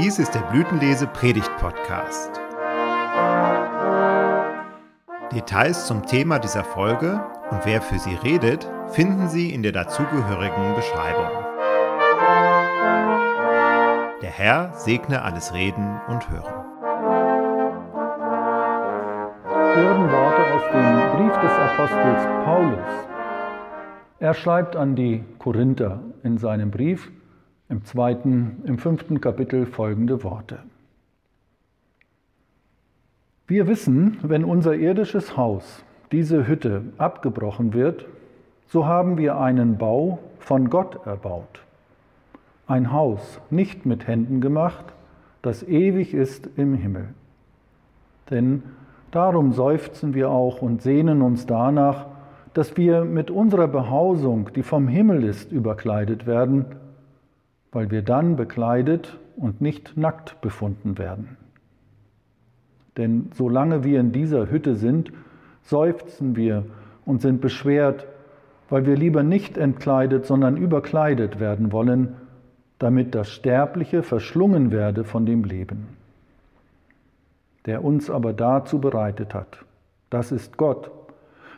Dies ist der Blütenlese Predigt Podcast. Details zum Thema dieser Folge und wer für sie redet, finden Sie in der dazugehörigen Beschreibung. Der Herr segne alles Reden und Hören. hören Worte aus dem Brief des Apostels Paulus. Er schreibt an die Korinther in seinem Brief im zweiten, im fünften Kapitel folgende Worte. Wir wissen, wenn unser irdisches Haus, diese Hütte, abgebrochen wird, so haben wir einen Bau von Gott erbaut. Ein Haus nicht mit Händen gemacht, das ewig ist im Himmel. Denn darum seufzen wir auch und sehnen uns danach, dass wir mit unserer Behausung, die vom Himmel ist, überkleidet werden, weil wir dann bekleidet und nicht nackt befunden werden. Denn solange wir in dieser Hütte sind, seufzen wir und sind beschwert, weil wir lieber nicht entkleidet, sondern überkleidet werden wollen, damit das Sterbliche verschlungen werde von dem Leben, der uns aber dazu bereitet hat. Das ist Gott,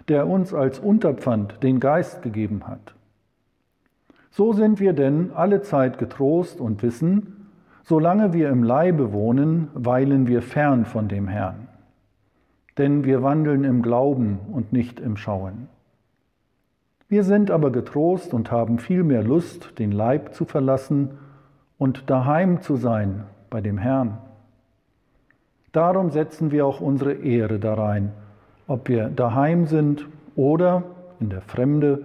der uns als Unterpfand den Geist gegeben hat. So sind wir denn alle Zeit getrost und wissen, solange wir im Leibe wohnen, weilen wir fern von dem Herrn. Denn wir wandeln im Glauben und nicht im Schauen. Wir sind aber getrost und haben viel mehr Lust, den Leib zu verlassen und daheim zu sein bei dem Herrn. Darum setzen wir auch unsere Ehre darein, ob wir daheim sind oder in der Fremde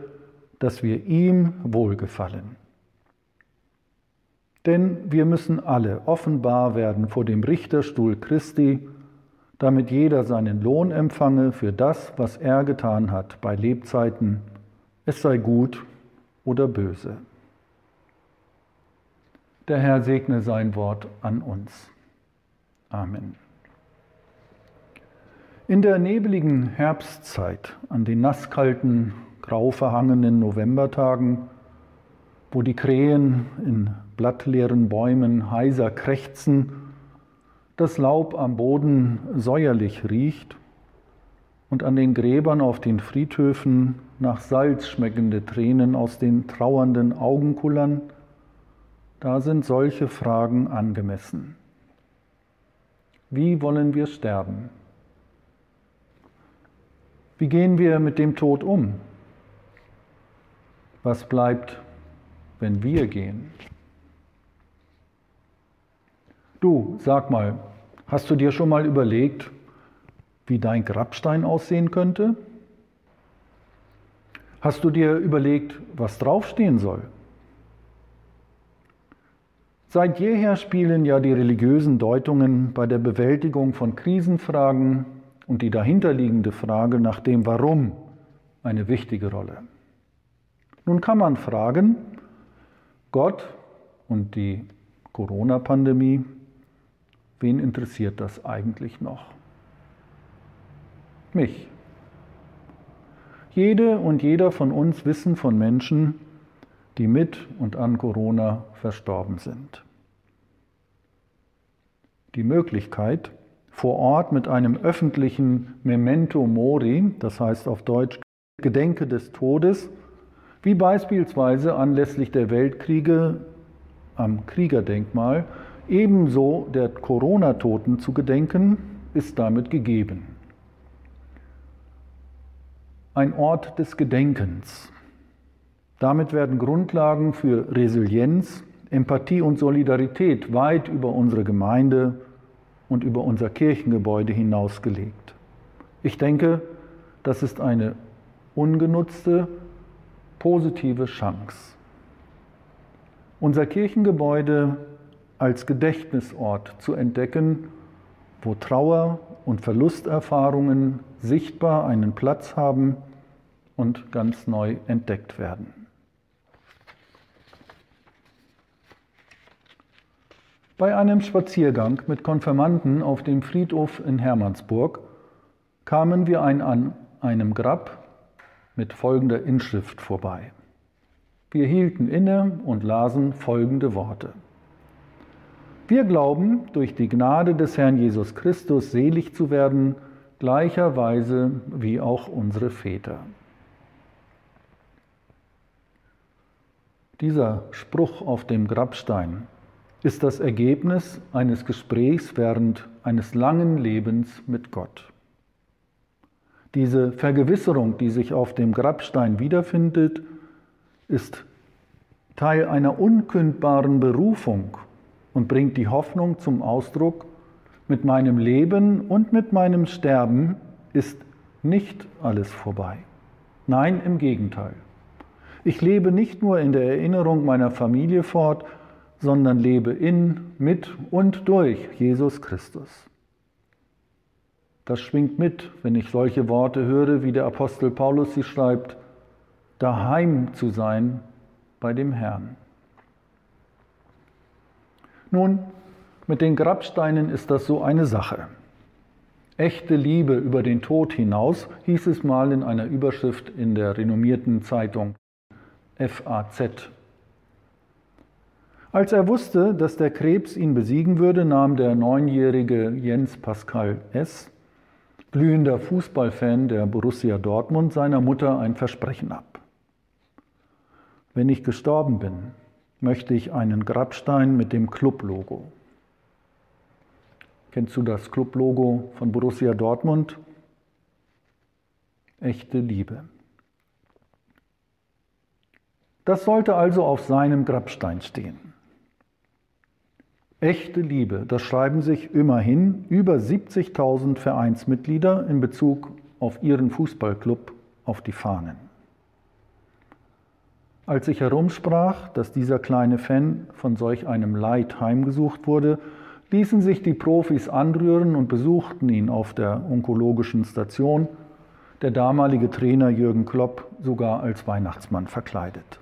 dass wir ihm wohlgefallen. Denn wir müssen alle offenbar werden vor dem Richterstuhl Christi, damit jeder seinen Lohn empfange für das, was er getan hat bei Lebzeiten, es sei gut oder böse. Der Herr segne sein Wort an uns. Amen. In der nebligen Herbstzeit, an den nasskalten grau verhangenen Novembertagen, wo die Krähen in blattleeren Bäumen heiser krächzen, das Laub am Boden säuerlich riecht und an den Gräbern auf den Friedhöfen nach Salz schmeckende Tränen aus den trauernden Augen kullern, da sind solche Fragen angemessen. Wie wollen wir sterben? Wie gehen wir mit dem Tod um? Was bleibt, wenn wir gehen? Du, sag mal, hast du dir schon mal überlegt, wie dein Grabstein aussehen könnte? Hast du dir überlegt, was draufstehen soll? Seit jeher spielen ja die religiösen Deutungen bei der Bewältigung von Krisenfragen und die dahinterliegende Frage nach dem Warum eine wichtige Rolle. Nun kann man fragen, Gott und die Corona-Pandemie, wen interessiert das eigentlich noch? Mich. Jede und jeder von uns wissen von Menschen, die mit und an Corona verstorben sind. Die Möglichkeit, vor Ort mit einem öffentlichen Memento Mori, das heißt auf Deutsch Gedenke des Todes, wie beispielsweise anlässlich der Weltkriege am Kriegerdenkmal, ebenso der Corona-Toten zu gedenken, ist damit gegeben. Ein Ort des Gedenkens. Damit werden Grundlagen für Resilienz, Empathie und Solidarität weit über unsere Gemeinde und über unser Kirchengebäude hinausgelegt. Ich denke, das ist eine ungenutzte positive Chance. Unser Kirchengebäude als Gedächtnisort zu entdecken, wo Trauer und Verlusterfahrungen sichtbar einen Platz haben und ganz neu entdeckt werden. Bei einem Spaziergang mit Konfirmanden auf dem Friedhof in Hermannsburg kamen wir an einem Grab mit folgender Inschrift vorbei. Wir hielten inne und lasen folgende Worte. Wir glauben, durch die Gnade des Herrn Jesus Christus selig zu werden, gleicherweise wie auch unsere Väter. Dieser Spruch auf dem Grabstein ist das Ergebnis eines Gesprächs während eines langen Lebens mit Gott. Diese Vergewisserung, die sich auf dem Grabstein wiederfindet, ist Teil einer unkündbaren Berufung und bringt die Hoffnung zum Ausdruck, mit meinem Leben und mit meinem Sterben ist nicht alles vorbei. Nein, im Gegenteil. Ich lebe nicht nur in der Erinnerung meiner Familie fort, sondern lebe in, mit und durch Jesus Christus. Das schwingt mit, wenn ich solche Worte höre, wie der Apostel Paulus sie schreibt, daheim zu sein bei dem Herrn. Nun, mit den Grabsteinen ist das so eine Sache. Echte Liebe über den Tod hinaus hieß es mal in einer Überschrift in der renommierten Zeitung FAZ. Als er wusste, dass der Krebs ihn besiegen würde, nahm der neunjährige Jens Pascal S., glühender Fußballfan der Borussia Dortmund, seiner Mutter ein Versprechen ab. Wenn ich gestorben bin, möchte ich einen Grabstein mit dem Club-Logo. Kennst du das Club-Logo von Borussia Dortmund? Echte Liebe. Das sollte also auf seinem Grabstein stehen. Echte Liebe, das schreiben sich immerhin über 70.000 Vereinsmitglieder in Bezug auf ihren Fußballclub auf die Fahnen. Als ich herumsprach, dass dieser kleine Fan von solch einem Leid heimgesucht wurde, ließen sich die Profis anrühren und besuchten ihn auf der onkologischen Station, der damalige Trainer Jürgen Klopp sogar als Weihnachtsmann verkleidet.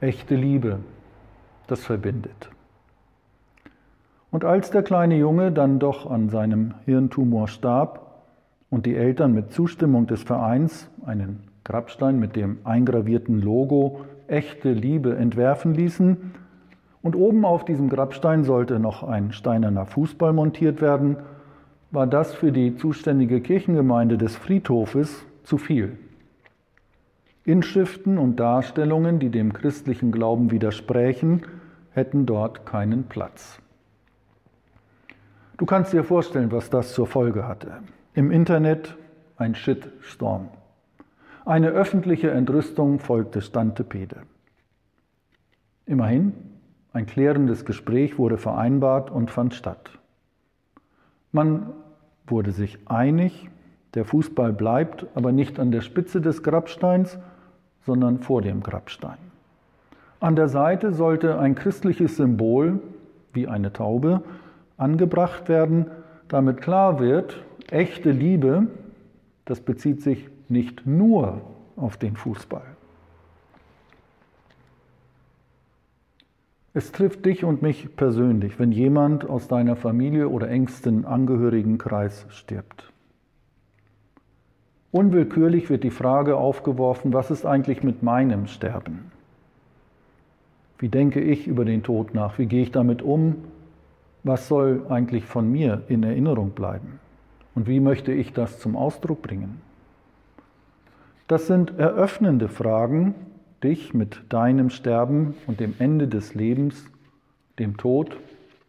Echte Liebe, das verbindet. Und als der kleine Junge dann doch an seinem Hirntumor starb und die Eltern mit Zustimmung des Vereins einen Grabstein mit dem eingravierten Logo echte Liebe entwerfen ließen, und oben auf diesem Grabstein sollte noch ein steinerner Fußball montiert werden, war das für die zuständige Kirchengemeinde des Friedhofes zu viel. Inschriften und Darstellungen, die dem christlichen Glauben widersprächen, hätten dort keinen Platz. Du kannst dir vorstellen, was das zur Folge hatte. Im Internet ein Shitstorm. Eine öffentliche Entrüstung folgte Stantepede. Immerhin, ein klärendes Gespräch wurde vereinbart und fand statt. Man wurde sich einig, der Fußball bleibt, aber nicht an der Spitze des Grabsteins, sondern vor dem Grabstein. An der Seite sollte ein christliches Symbol, wie eine Taube, angebracht werden, damit klar wird, echte Liebe, das bezieht sich nicht nur auf den Fußball. Es trifft dich und mich persönlich, wenn jemand aus deiner Familie oder engsten Angehörigenkreis stirbt. Unwillkürlich wird die Frage aufgeworfen, was ist eigentlich mit meinem Sterben? Wie denke ich über den Tod nach? Wie gehe ich damit um? Was soll eigentlich von mir in Erinnerung bleiben? Und wie möchte ich das zum Ausdruck bringen? Das sind eröffnende Fragen, dich mit deinem Sterben und dem Ende des Lebens, dem Tod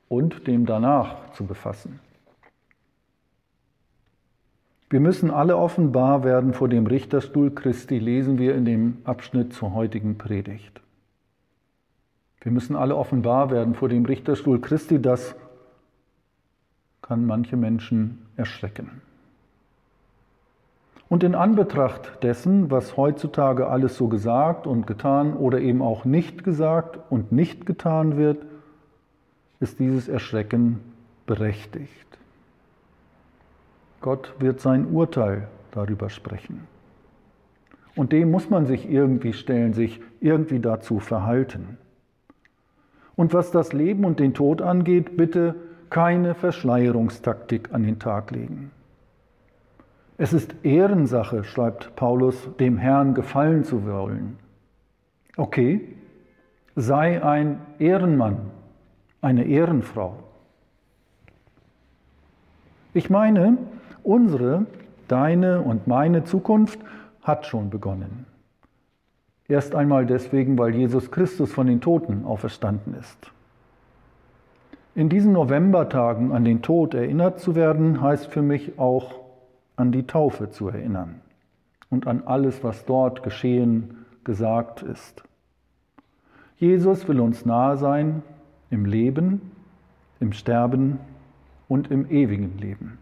und dem danach zu befassen. Wir müssen alle offenbar werden vor dem Richterstuhl Christi, lesen wir in dem Abschnitt zur heutigen Predigt. Wir müssen alle offenbar werden vor dem Richterstuhl Christi, das kann manche Menschen erschrecken. Und in Anbetracht dessen, was heutzutage alles so gesagt und getan oder eben auch nicht gesagt und nicht getan wird, ist dieses Erschrecken berechtigt. Gott wird sein Urteil darüber sprechen. Und dem muss man sich irgendwie stellen, sich irgendwie dazu verhalten. Und was das Leben und den Tod angeht, bitte keine Verschleierungstaktik an den Tag legen. Es ist Ehrensache, schreibt Paulus, dem Herrn gefallen zu wollen. Okay, sei ein Ehrenmann, eine Ehrenfrau. Ich meine, unsere, deine und meine Zukunft hat schon begonnen. Erst einmal deswegen, weil Jesus Christus von den Toten auferstanden ist. In diesen Novembertagen an den Tod erinnert zu werden, heißt für mich auch an die Taufe zu erinnern und an alles, was dort geschehen, gesagt ist. Jesus will uns nahe sein im Leben, im Sterben und im ewigen Leben.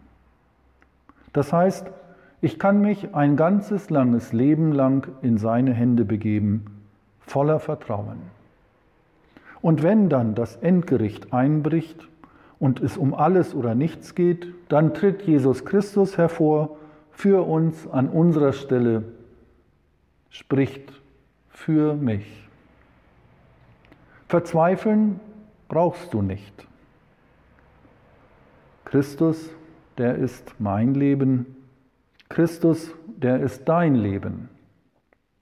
Das heißt, ich kann mich ein ganzes langes Leben lang in seine Hände begeben, voller Vertrauen. Und wenn dann das Endgericht einbricht und es um alles oder nichts geht, dann tritt Jesus Christus hervor für uns an unserer Stelle, spricht für mich. Verzweifeln brauchst du nicht. Christus, der ist mein Leben. Christus, der ist dein Leben.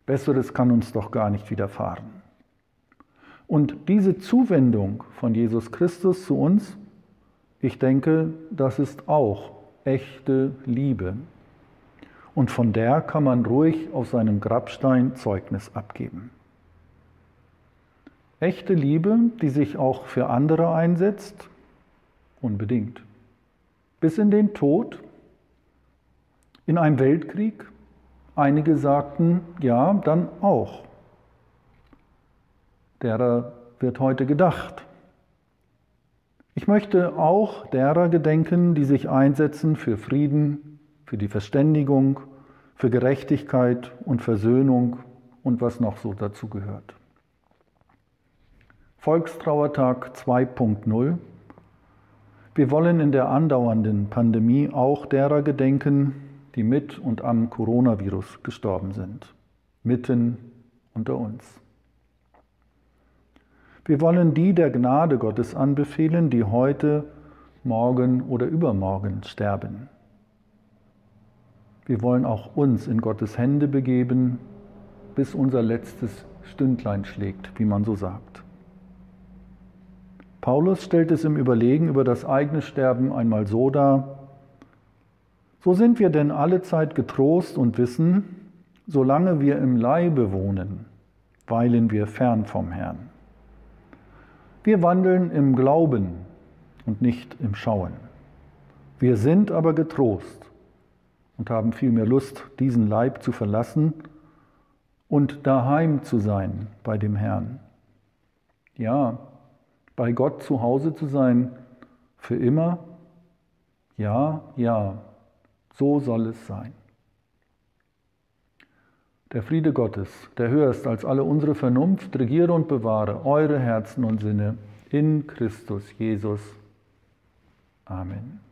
Besseres kann uns doch gar nicht widerfahren. Und diese Zuwendung von Jesus Christus zu uns, ich denke, das ist auch echte Liebe. Und von der kann man ruhig auf seinem Grabstein Zeugnis abgeben. Echte Liebe, die sich auch für andere einsetzt, unbedingt. Bis in den Tod, in einem Weltkrieg, einige sagten, ja, dann auch. Derer wird heute gedacht. Ich möchte auch derer gedenken, die sich einsetzen für Frieden, für die Verständigung, für Gerechtigkeit und Versöhnung und was noch so dazu gehört. Volkstrauertag 2.0. Wir wollen in der andauernden Pandemie auch derer gedenken, die mit und am Coronavirus gestorben sind, mitten unter uns. Wir wollen die der Gnade Gottes anbefehlen, die heute, morgen oder übermorgen sterben. Wir wollen auch uns in Gottes Hände begeben, bis unser letztes Stündlein schlägt, wie man so sagt. Paulus stellt es im Überlegen über das eigene Sterben einmal so dar, so sind wir denn alle Zeit getrost und wissen, solange wir im Leibe wohnen, weilen wir fern vom Herrn. Wir wandeln im Glauben und nicht im Schauen. Wir sind aber getrost und haben vielmehr Lust, diesen Leib zu verlassen und daheim zu sein bei dem Herrn. Ja, bei Gott zu Hause zu sein, für immer? Ja, ja, so soll es sein. Der Friede Gottes, der höher ist als alle unsere Vernunft, regiere und bewahre eure Herzen und Sinne in Christus Jesus. Amen.